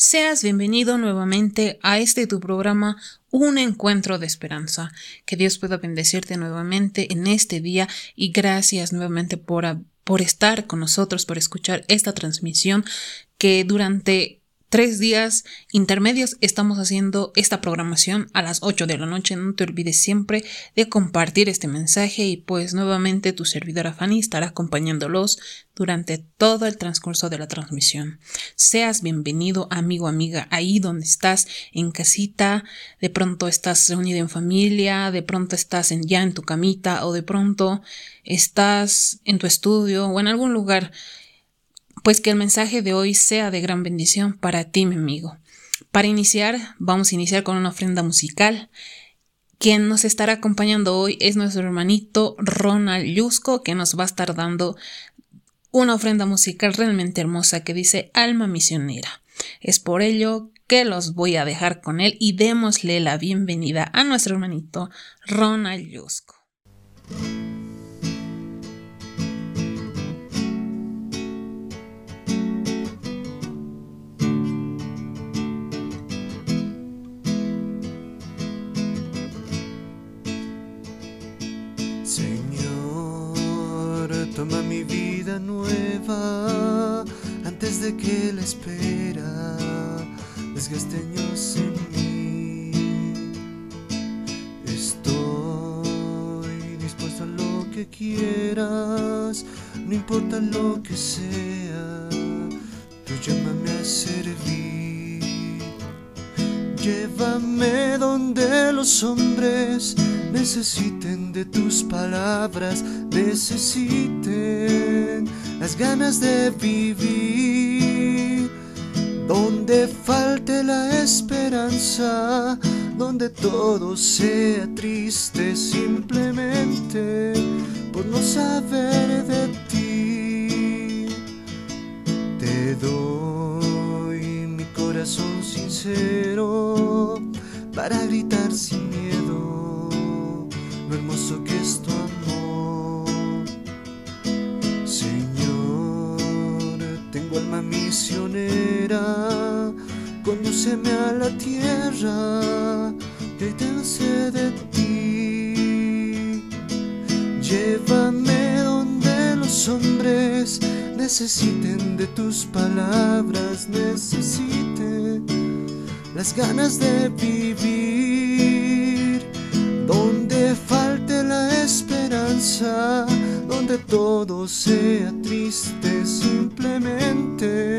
Seas bienvenido nuevamente a este tu programa Un encuentro de esperanza. Que Dios pueda bendecirte nuevamente en este día y gracias nuevamente por, por estar con nosotros, por escuchar esta transmisión que durante tres días intermedios estamos haciendo esta programación a las 8 de la noche. No te olvides siempre de compartir este mensaje y pues nuevamente tu servidora Fanny estará acompañándolos durante todo el transcurso de la transmisión. Seas bienvenido amigo, amiga, ahí donde estás en casita, de pronto estás reunido en familia, de pronto estás ya en tu camita o de pronto estás en tu estudio o en algún lugar pues que el mensaje de hoy sea de gran bendición para ti, mi amigo. Para iniciar, vamos a iniciar con una ofrenda musical. Quien nos estará acompañando hoy es nuestro hermanito Ronald Yusco, que nos va a estar dando una ofrenda musical realmente hermosa que dice Alma Misionera. Es por ello que los voy a dejar con él y démosle la bienvenida a nuestro hermanito Ronald Yusco. Mi vida nueva antes de que la espera desgaste años en mí. Estoy dispuesto a lo que quieras, no importa lo que sea, tú llámame a servir. Llévame donde los hombres necesiten de tus palabras, necesiten las ganas de vivir. Donde falte la esperanza, donde todo sea triste simplemente por no saber de ti. Te doy mi corazón sincero para gritar sin miedo lo hermoso que es tu amor. Señor, tengo alma misionera, condúceme a la tierra, te de ti. Llévame donde los hombres necesiten de tus palabras, necesiten las ganas de vivir. Donde todo sea triste simplemente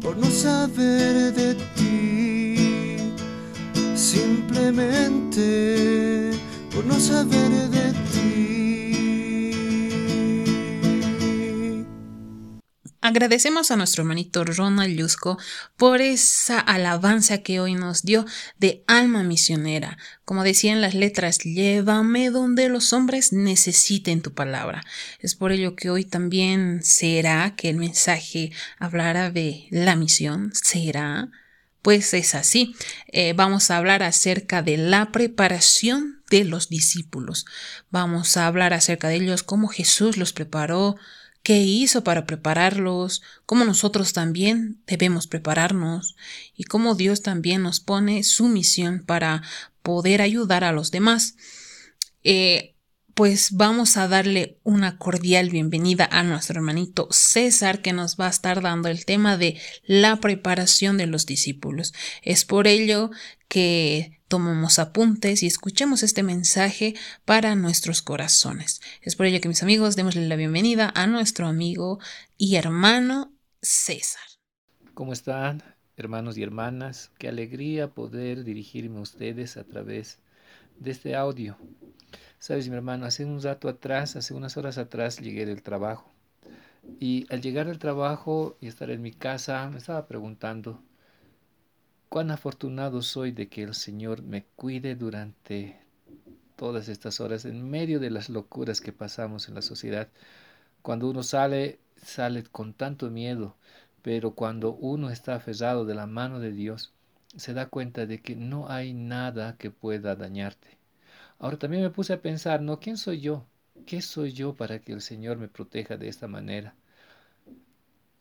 por no saber de ti, simplemente por no saber de ti. Agradecemos a nuestro hermanito Ronald Yusco por esa alabanza que hoy nos dio de alma misionera. Como decían las letras, llévame donde los hombres necesiten tu palabra. Es por ello que hoy también será que el mensaje hablará de la misión. Será. Pues es así. Eh, vamos a hablar acerca de la preparación de los discípulos. Vamos a hablar acerca de ellos, cómo Jesús los preparó, qué hizo para prepararlos, cómo nosotros también debemos prepararnos y cómo Dios también nos pone su misión para poder ayudar a los demás. Eh, pues vamos a darle una cordial bienvenida a nuestro hermanito César que nos va a estar dando el tema de la preparación de los discípulos. Es por ello que tomemos apuntes y escuchemos este mensaje para nuestros corazones. Es por ello que mis amigos démosle la bienvenida a nuestro amigo y hermano César. ¿Cómo están, hermanos y hermanas? Qué alegría poder dirigirme a ustedes a través de este audio. Sabes, mi hermano, hace un rato atrás, hace unas horas atrás llegué del trabajo. Y al llegar del trabajo y estar en mi casa, me estaba preguntando, cuán afortunado soy de que el Señor me cuide durante todas estas horas, en medio de las locuras que pasamos en la sociedad. Cuando uno sale, sale con tanto miedo, pero cuando uno está aferrado de la mano de Dios, se da cuenta de que no hay nada que pueda dañarte. Ahora también me puse a pensar, ¿no? ¿Quién soy yo? ¿Qué soy yo para que el Señor me proteja de esta manera?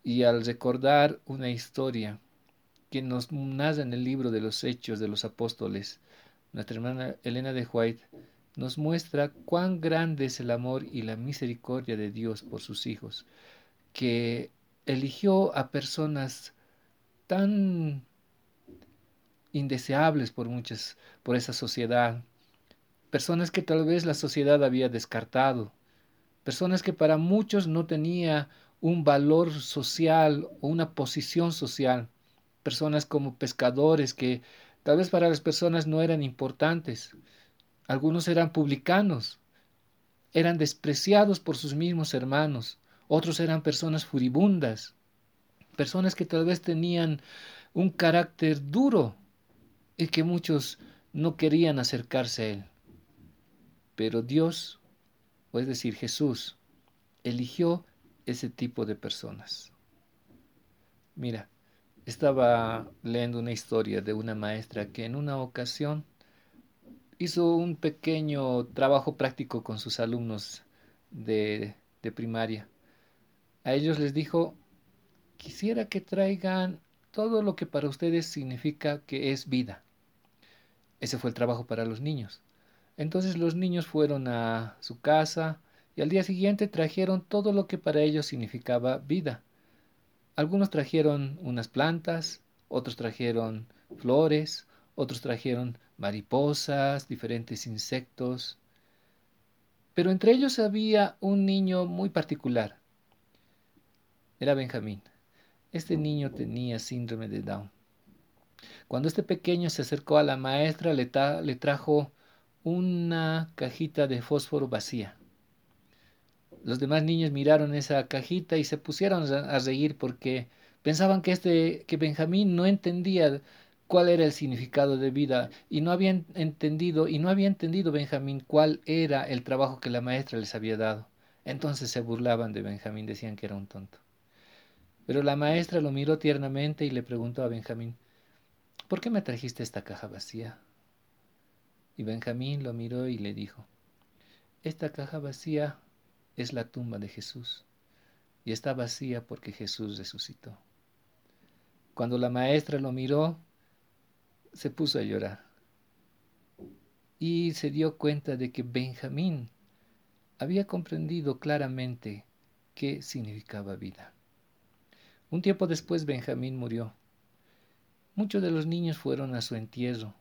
Y al recordar una historia que nos narra en el libro de los Hechos de los Apóstoles, nuestra hermana Elena de White, nos muestra cuán grande es el amor y la misericordia de Dios por sus hijos, que eligió a personas tan indeseables por muchas, por esa sociedad, personas que tal vez la sociedad había descartado, personas que para muchos no tenía un valor social o una posición social, personas como pescadores que tal vez para las personas no eran importantes, algunos eran publicanos, eran despreciados por sus mismos hermanos, otros eran personas furibundas, personas que tal vez tenían un carácter duro y que muchos no querían acercarse a él. Pero Dios, o es decir, Jesús, eligió ese tipo de personas. Mira, estaba leyendo una historia de una maestra que en una ocasión hizo un pequeño trabajo práctico con sus alumnos de, de primaria. A ellos les dijo, quisiera que traigan todo lo que para ustedes significa que es vida. Ese fue el trabajo para los niños. Entonces los niños fueron a su casa y al día siguiente trajeron todo lo que para ellos significaba vida. Algunos trajeron unas plantas, otros trajeron flores, otros trajeron mariposas, diferentes insectos. Pero entre ellos había un niño muy particular. Era Benjamín. Este niño tenía síndrome de Down. Cuando este pequeño se acercó a la maestra, le, le trajo una cajita de fósforo vacía. Los demás niños miraron esa cajita y se pusieron a reír porque pensaban que este que Benjamín no entendía cuál era el significado de vida y no habían entendido y no había entendido Benjamín cuál era el trabajo que la maestra les había dado. Entonces se burlaban de Benjamín, decían que era un tonto. Pero la maestra lo miró tiernamente y le preguntó a Benjamín, ¿por qué me trajiste esta caja vacía? Y Benjamín lo miró y le dijo, esta caja vacía es la tumba de Jesús, y está vacía porque Jesús resucitó. Cuando la maestra lo miró, se puso a llorar y se dio cuenta de que Benjamín había comprendido claramente qué significaba vida. Un tiempo después Benjamín murió. Muchos de los niños fueron a su entierro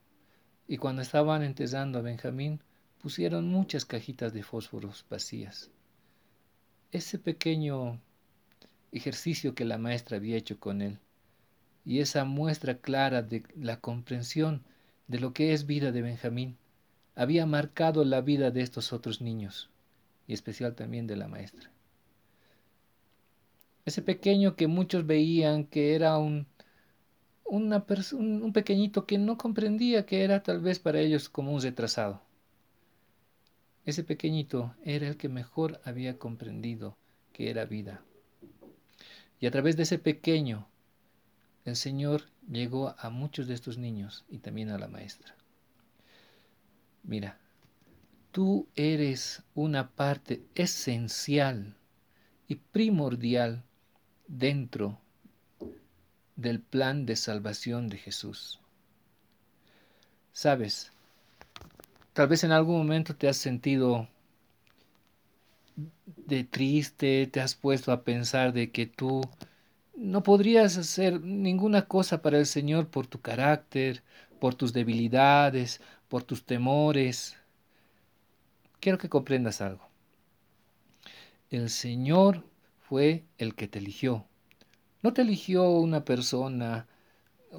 y cuando estaban enterrando a Benjamín, pusieron muchas cajitas de fósforos vacías. Ese pequeño ejercicio que la maestra había hecho con él, y esa muestra clara de la comprensión de lo que es vida de Benjamín, había marcado la vida de estos otros niños, y especial también de la maestra. Ese pequeño que muchos veían que era un un pequeñito que no comprendía que era tal vez para ellos como un retrasado. Ese pequeñito era el que mejor había comprendido que era vida. Y a través de ese pequeño, el Señor llegó a muchos de estos niños y también a la maestra. Mira, tú eres una parte esencial y primordial dentro del plan de salvación de Jesús. Sabes, tal vez en algún momento te has sentido de triste, te has puesto a pensar de que tú no podrías hacer ninguna cosa para el Señor por tu carácter, por tus debilidades, por tus temores. Quiero que comprendas algo. El Señor fue el que te eligió. No te eligió una persona,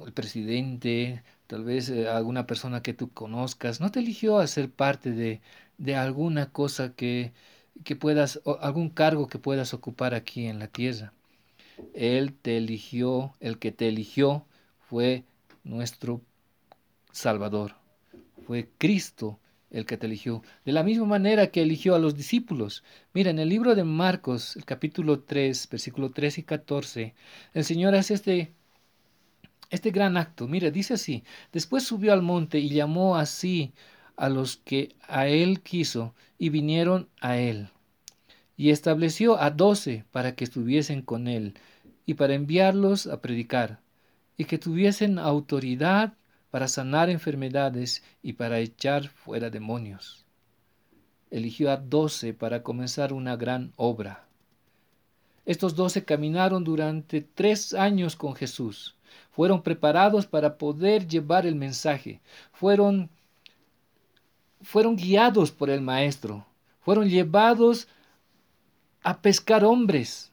el presidente, tal vez eh, alguna persona que tú conozcas, no te eligió a ser parte de, de alguna cosa que, que puedas, algún cargo que puedas ocupar aquí en la tierra. Él te eligió, el que te eligió fue nuestro Salvador, fue Cristo el que te eligió. De la misma manera que eligió a los discípulos. Mira, en el libro de Marcos, el capítulo 3, versículo 3 y 14, el Señor hace este, este gran acto. Mira, dice así, después subió al monte y llamó así a los que a él quiso y vinieron a él. Y estableció a doce para que estuviesen con él y para enviarlos a predicar y que tuviesen autoridad para sanar enfermedades y para echar fuera demonios. Eligió a doce para comenzar una gran obra. Estos doce caminaron durante tres años con Jesús. Fueron preparados para poder llevar el mensaje. Fueron, fueron guiados por el Maestro. Fueron llevados a pescar hombres.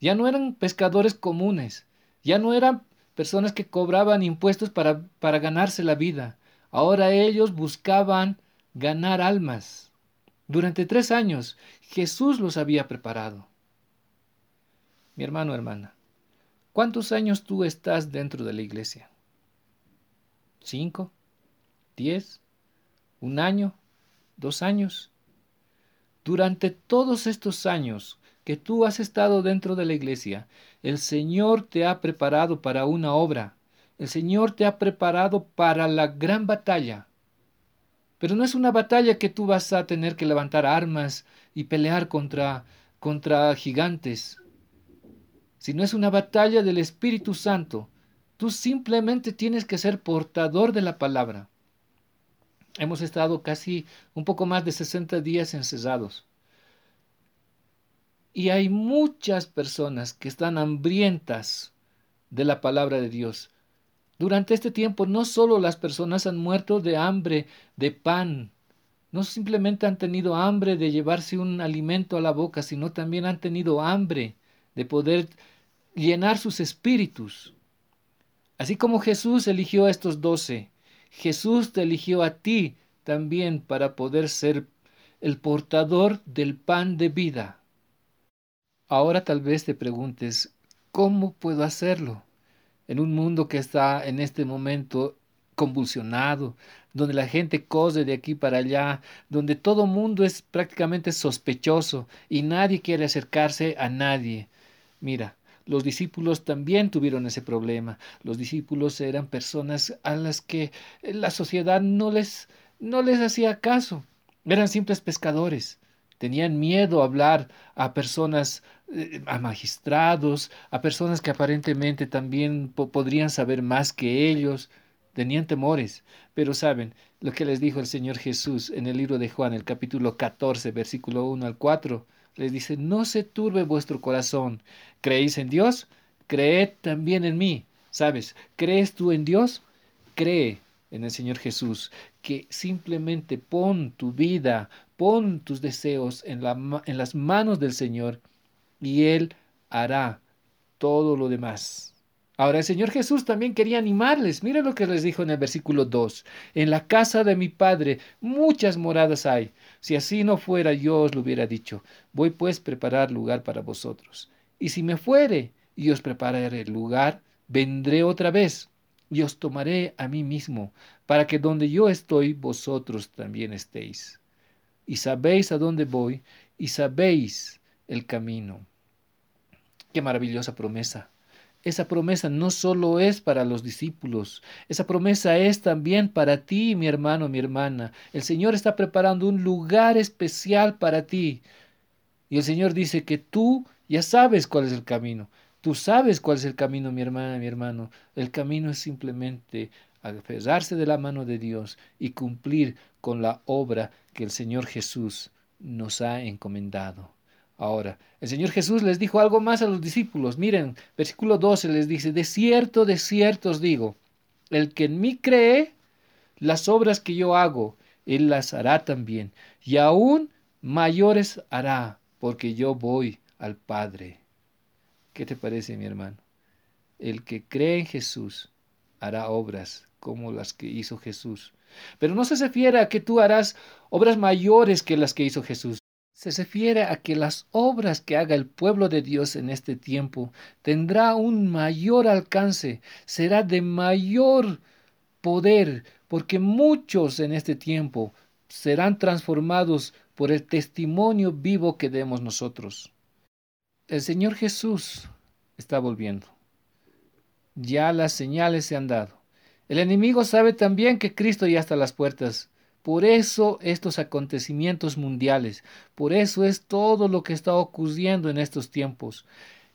Ya no eran pescadores comunes. Ya no eran personas que cobraban impuestos para, para ganarse la vida. Ahora ellos buscaban ganar almas. Durante tres años Jesús los había preparado. Mi hermano, hermana, ¿cuántos años tú estás dentro de la iglesia? ¿Cinco? ¿Diez? ¿Un año? ¿Dos años? Durante todos estos años, que tú has estado dentro de la iglesia, el Señor te ha preparado para una obra. El Señor te ha preparado para la gran batalla. Pero no es una batalla que tú vas a tener que levantar armas y pelear contra contra gigantes. Sino es una batalla del Espíritu Santo. Tú simplemente tienes que ser portador de la palabra. Hemos estado casi un poco más de 60 días encesados. Y hay muchas personas que están hambrientas de la palabra de Dios. Durante este tiempo no solo las personas han muerto de hambre de pan, no simplemente han tenido hambre de llevarse un alimento a la boca, sino también han tenido hambre de poder llenar sus espíritus. Así como Jesús eligió a estos doce, Jesús te eligió a ti también para poder ser el portador del pan de vida. Ahora tal vez te preguntes, ¿cómo puedo hacerlo? En un mundo que está en este momento convulsionado, donde la gente cose de aquí para allá, donde todo mundo es prácticamente sospechoso y nadie quiere acercarse a nadie. Mira, los discípulos también tuvieron ese problema. Los discípulos eran personas a las que la sociedad no les no les hacía caso. Eran simples pescadores. Tenían miedo a hablar a personas, eh, a magistrados, a personas que aparentemente también podrían saber más que ellos. Tenían temores. Pero saben lo que les dijo el Señor Jesús en el libro de Juan, el capítulo 14, versículo 1 al 4. Les dice, no se turbe vuestro corazón. ¿Creéis en Dios? Creed también en mí. ¿Sabes? ¿Crees tú en Dios? Cree en el Señor Jesús, que simplemente pon tu vida, pon tus deseos en, la, en las manos del Señor y Él hará todo lo demás. Ahora el Señor Jesús también quería animarles. Mira lo que les dijo en el versículo 2. En la casa de mi Padre muchas moradas hay. Si así no fuera, yo os lo hubiera dicho. Voy pues preparar lugar para vosotros. Y si me fuere y os prepararé el lugar, vendré otra vez y os tomaré a mí mismo, para que donde yo estoy, vosotros también estéis. Y sabéis a dónde voy, y sabéis el camino. Qué maravillosa promesa. Esa promesa no solo es para los discípulos, esa promesa es también para ti, mi hermano, mi hermana. El Señor está preparando un lugar especial para ti. Y el Señor dice que tú ya sabes cuál es el camino. Tú sabes cuál es el camino, mi hermana, mi hermano. El camino es simplemente aferrarse de la mano de Dios y cumplir con la obra que el Señor Jesús nos ha encomendado. Ahora, el Señor Jesús les dijo algo más a los discípulos. Miren, versículo 12 les dice, de cierto, de cierto os digo, el que en mí cree, las obras que yo hago, él las hará también, y aún mayores hará, porque yo voy al Padre. ¿Qué te parece, mi hermano? El que cree en Jesús hará obras como las que hizo Jesús. Pero no se refiere a que tú harás obras mayores que las que hizo Jesús. Se refiere a que las obras que haga el pueblo de Dios en este tiempo tendrá un mayor alcance, será de mayor poder, porque muchos en este tiempo serán transformados por el testimonio vivo que demos nosotros. El Señor Jesús está volviendo. Ya las señales se han dado. El enemigo sabe también que Cristo ya está a las puertas. Por eso estos acontecimientos mundiales, por eso es todo lo que está ocurriendo en estos tiempos.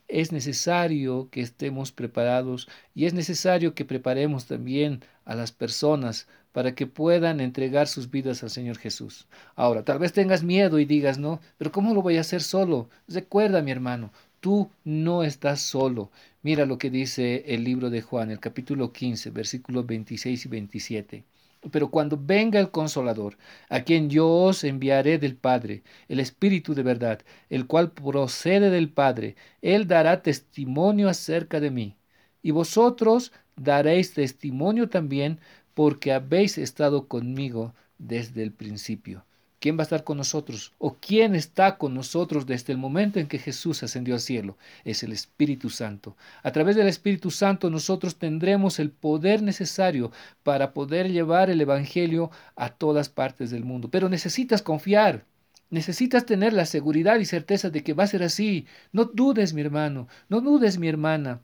es necesario que estemos preparados y es necesario que preparemos también a las personas para que puedan entregar sus vidas al Señor Jesús. Ahora, tal vez tengas miedo y digas, no, pero ¿cómo lo voy a hacer solo? Recuerda, mi hermano, tú no estás solo. Mira lo que dice el libro de Juan, el capítulo 15, versículos 26 y 27. Pero cuando venga el consolador, a quien yo os enviaré del Padre, el Espíritu de verdad, el cual procede del Padre, él dará testimonio acerca de mí. Y vosotros daréis testimonio también, porque habéis estado conmigo desde el principio. ¿Quién va a estar con nosotros? ¿O quién está con nosotros desde el momento en que Jesús ascendió al cielo? Es el Espíritu Santo. A través del Espíritu Santo nosotros tendremos el poder necesario para poder llevar el Evangelio a todas partes del mundo. Pero necesitas confiar. Necesitas tener la seguridad y certeza de que va a ser así. No dudes, mi hermano. No dudes, mi hermana.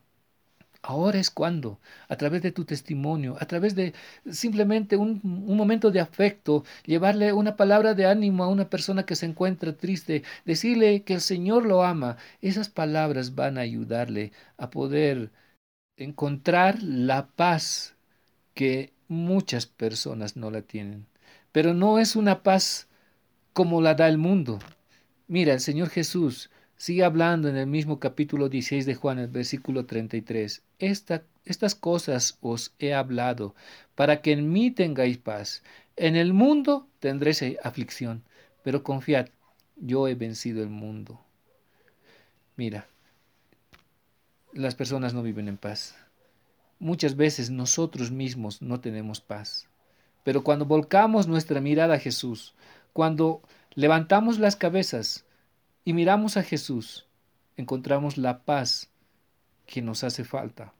Ahora es cuando, a través de tu testimonio, a través de simplemente un, un, momento de afecto, llevarle una palabra de ánimo a una persona que se encuentra triste, decirle que el Señor lo ama, esas palabras van a ayudarle a poder encontrar la paz que muchas personas no la tienen. Pero no es una paz como la da el mundo. Mira, el Señor Jesús Sigue hablando en el mismo capítulo 16 de Juan, el versículo 33. Esta, estas cosas os he hablado, para que en mí tengáis paz. En el mundo tendréis aflicción, pero confiad, yo he vencido el mundo. Mira, las personas no viven en paz. Muchas veces nosotros mismos no tenemos paz. Pero cuando volcamos nuestra mirada a Jesús, cuando levantamos las cabezas, y miramos a Jesús, encontramos la paz que nos hace falta.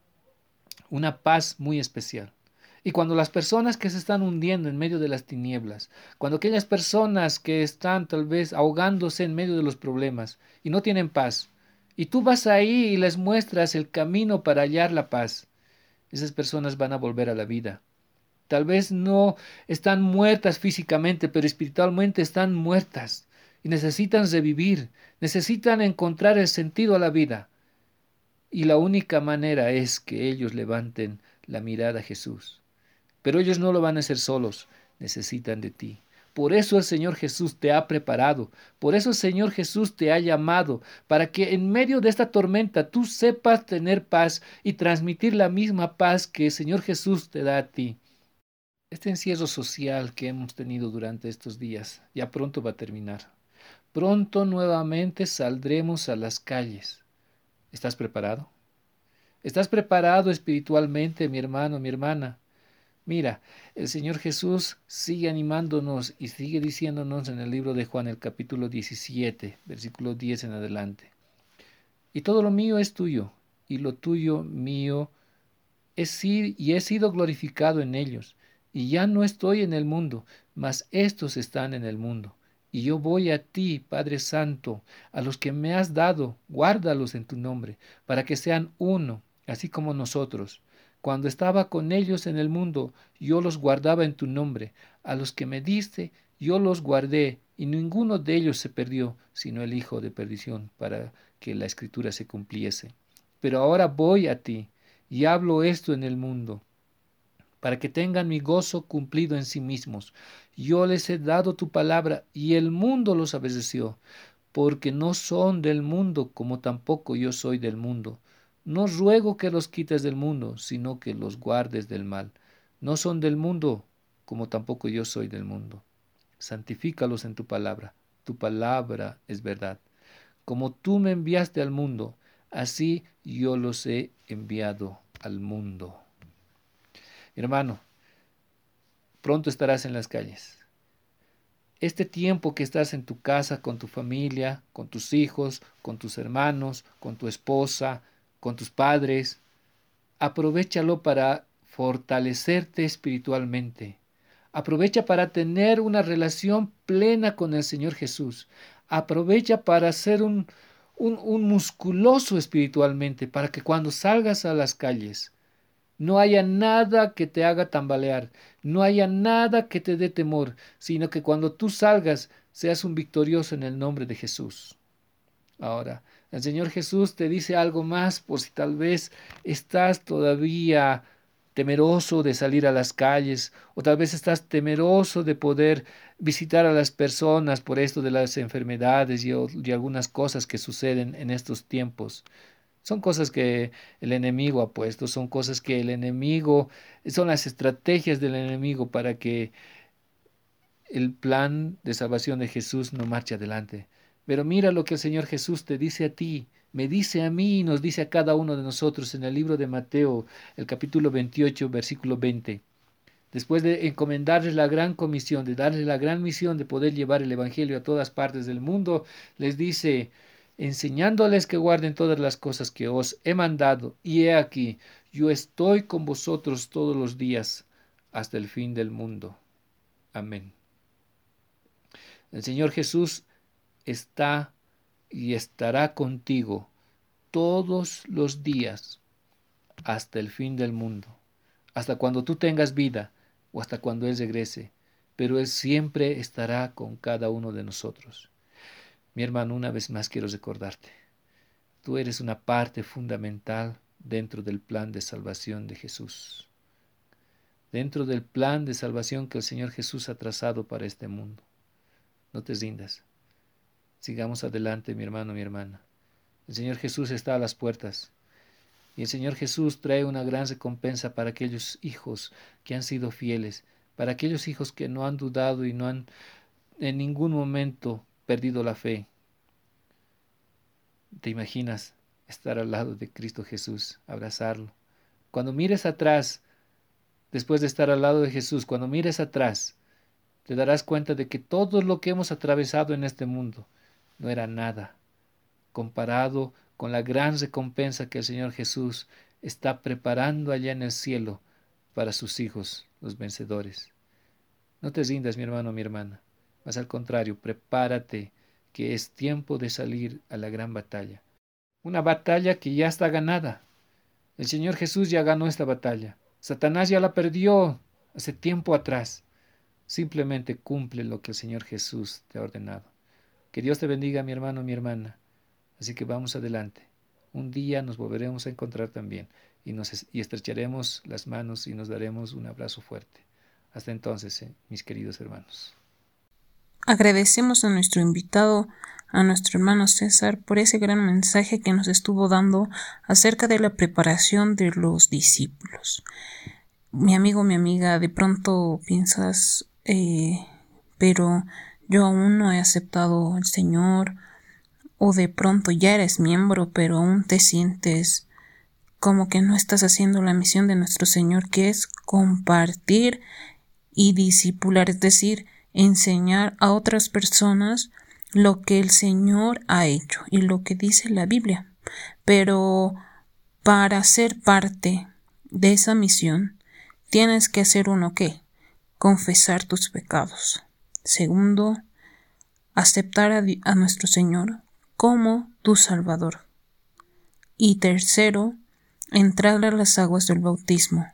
Una paz muy especial. Y cuando las personas que se están hundiendo en medio de las tinieblas, cuando aquellas personas que están tal vez ahogándose en medio de los problemas y no tienen paz, y tú vas ahí y les muestras el camino para hallar la paz, esas personas van a volver a la vida. Tal vez no están muertas físicamente, pero espiritualmente están muertas y necesitan revivir, necesitan encontrar el sentido a la vida. Y la única manera es que ellos levanten la mirada a Jesús. Pero ellos no lo van a hacer solos, necesitan de ti. Por eso el Señor Jesús te ha preparado, por eso el Señor Jesús te ha llamado, para que en medio de esta tormenta tú sepas tener paz y transmitir la misma paz que el Señor Jesús te da a ti. Este encierro social que hemos tenido durante estos días ya pronto va a terminar. Pronto nuevamente saldremos a las calles. ¿Estás preparado? ¿Estás preparado espiritualmente, mi hermano, mi hermana? Mira, el Señor Jesús sigue animándonos y sigue diciéndonos en el libro de Juan, el capítulo 17, versículo 10 en adelante. Y todo lo mío es tuyo, y lo tuyo mío es y he sido glorificado en ellos. Y ya no estoy en el mundo, mas estos están en el mundo y yo voy a ti, Padre Santo, a los que me has dado, guárdalos en tu nombre, para que sean uno, así como nosotros. Cuando estaba con ellos en el mundo, yo los guardaba en tu nombre. A los que me diste, yo los guardé, y ninguno de ellos se perdió, sino el Hijo de perdición, para que la escritura se cumpliese. Pero ahora voy a ti, y hablo esto en el mundo, para que tengan mi gozo cumplido en sí mismos. Yo les he dado tu palabra y el mundo los obedeció, porque no son del mundo como tampoco yo soy del mundo. No ruego que los quites del mundo, sino que los guardes del mal. No son del mundo como tampoco yo soy del mundo. Santifícalos en tu palabra. Tu palabra es verdad. Como tú me enviaste al mundo, así yo los he enviado al mundo hermano, pronto estarás en las calles. Este tiempo que estás en tu casa con tu familia, con tus hijos, con tus hermanos, con tu esposa, con tus padres, aprovechalo para fortalecerte espiritualmente. Aprovecha para tener una relación plena con el Señor Jesús. Aprovecha para ser un, un, un musculoso espiritualmente, para que cuando salgas a las calles no haya nada que te haga tambalear, no haya nada que te dé temor, sino que cuando tú salgas seas un victorioso en el nombre de Jesús. Ahora, El Señor Jesús te dice algo más por si tal vez estás todavía temeroso de salir a las calles o tal vez estás temeroso de poder visitar a las personas por esto de las enfermedades y, algunas cosas que suceden en estos tiempos. Son cosas que el enemigo ha puesto, son cosas que el enemigo, son las estrategias del enemigo para que el plan de salvación de Jesús no marche adelante. Pero mira lo que el Señor Jesús te dice a ti, me dice a mí y nos dice a cada uno de nosotros en el libro de Mateo, el capítulo 28, versículo 20. Después de encomendarles la gran comisión, de darles la gran misión de poder llevar el Evangelio a todas partes del mundo, les dice, enseñándoles que guarden todas las cosas que os he mandado, y he aquí, yo estoy con vosotros todos los días hasta el fin del mundo. Amén. El Señor Jesús está y estará contigo todos los días hasta el fin del mundo, hasta cuando tú tengas vida o hasta cuando Él regrese, pero Él siempre estará con cada uno de nosotros. Mi hermano, una vez más quiero recordarte, tú eres una parte fundamental dentro del plan de salvación de Jesús, dentro del plan de salvación que el Señor Jesús ha trazado para este mundo. No te rindas. Sigamos adelante, mi hermano, mi hermana. El Señor Jesús está a las puertas. Y el Señor Jesús trae una gran recompensa para aquellos hijos que han sido fieles, para aquellos hijos que no han dudado y no han en ningún momento perdido la fe. ¿Te imaginas estar al lado de Cristo Jesús, abrazarlo? Cuando mires atrás, después de estar al lado de Jesús, cuando mires atrás, te darás cuenta de que todo lo que hemos atravesado en este mundo no era nada comparado con la gran recompensa que el Señor Jesús está preparando allá en el cielo para sus hijos, los vencedores. No te rindas, mi hermano, mi hermana, mas al contrario, prepárate, que es tiempo de salir a la gran batalla. Una batalla que ya está ganada. El Señor Jesús ya ganó esta batalla. Satanás ya la perdió hace tiempo atrás. Simplemente cumple lo que el Señor Jesús te ha ordenado. Que Dios te bendiga, mi hermano, mi hermana. Así que vamos adelante. Un día nos volveremos a encontrar también y, nos, y estrecharemos las manos y nos daremos un abrazo fuerte. Hasta entonces, eh, mis queridos hermanos. Agradecemos a nuestro invitado, a nuestro hermano César, por ese gran mensaje que nos estuvo dando acerca de la preparación de los discípulos. Mi amigo, mi amiga, de pronto piensas eh, pero yo aún no he aceptado al Señor, o de pronto ya eres miembro, pero aún te sientes como que no estás haciendo la misión de nuestro Señor, que es compartir y discipular, es decir, enseñar a otras personas lo que el Señor ha hecho y lo que dice la Biblia. Pero para ser parte de esa misión, tienes que hacer uno que confesar tus pecados. Segundo, aceptar a, nuestro Señor como tu Salvador. Y tercero, entrar a las aguas del bautismo,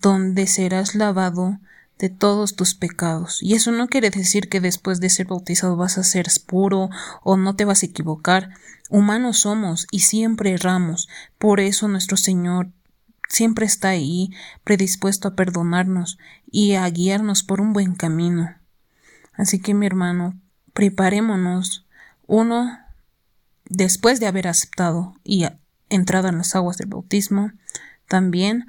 donde serás lavado de todos tus pecados. Y eso no quiere decir que después de ser bautizado vas a ser puro o no te vas a equivocar. Humanos somos y siempre erramos. Por eso nuestro Señor siempre está ahí, predispuesto a perdonarnos y a guiarnos por un buen camino. Así que mi hermano, preparémonos, uno, después de haber aceptado y entrado en las aguas del bautismo, también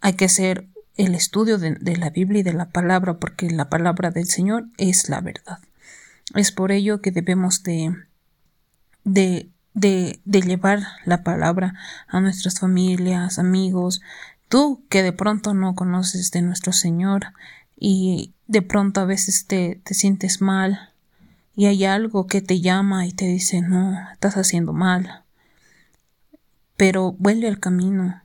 hay que hacer el estudio de, la Biblia y de la palabra, porque la palabra del Señor es la verdad. Es por ello que debemos de, de de, de llevar la palabra a nuestras familias, amigos, tú que de pronto no conoces de nuestro Señor y de pronto a veces te, te sientes mal y hay algo que te llama y te dice no, estás haciendo mal. Pero vuelve al camino.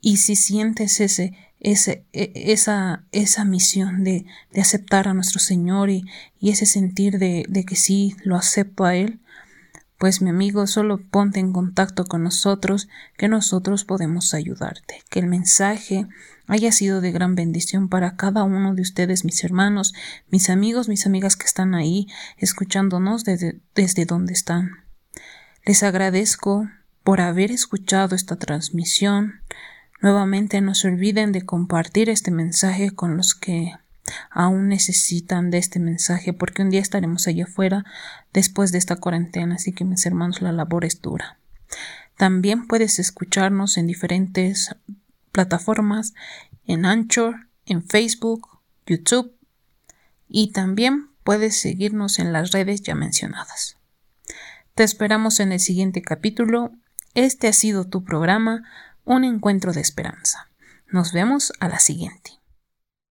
Y si sientes ese, ese, e, esa, esa misión de, de aceptar a nuestro Señor y, y ese sentir de, de que sí lo acepto a Él, pues mi amigo, solo ponte en contacto con nosotros, que nosotros podemos ayudarte. Que el mensaje haya sido de gran bendición para cada uno de ustedes, mis hermanos, mis amigos, mis amigas que están ahí escuchándonos desde, desde donde están. Les agradezco por haber escuchado esta transmisión. Nuevamente no se olviden de compartir este mensaje con los que aún necesitan de este mensaje porque un día estaremos allá afuera después de esta cuarentena, así que mis hermanos la labor es dura. También puedes escucharnos en diferentes plataformas, en Anchor, en Facebook, YouTube y también puedes seguirnos en las redes ya mencionadas. Te esperamos en el siguiente capítulo. Este ha sido tu programa, Un encuentro de esperanza. Nos vemos a la siguiente.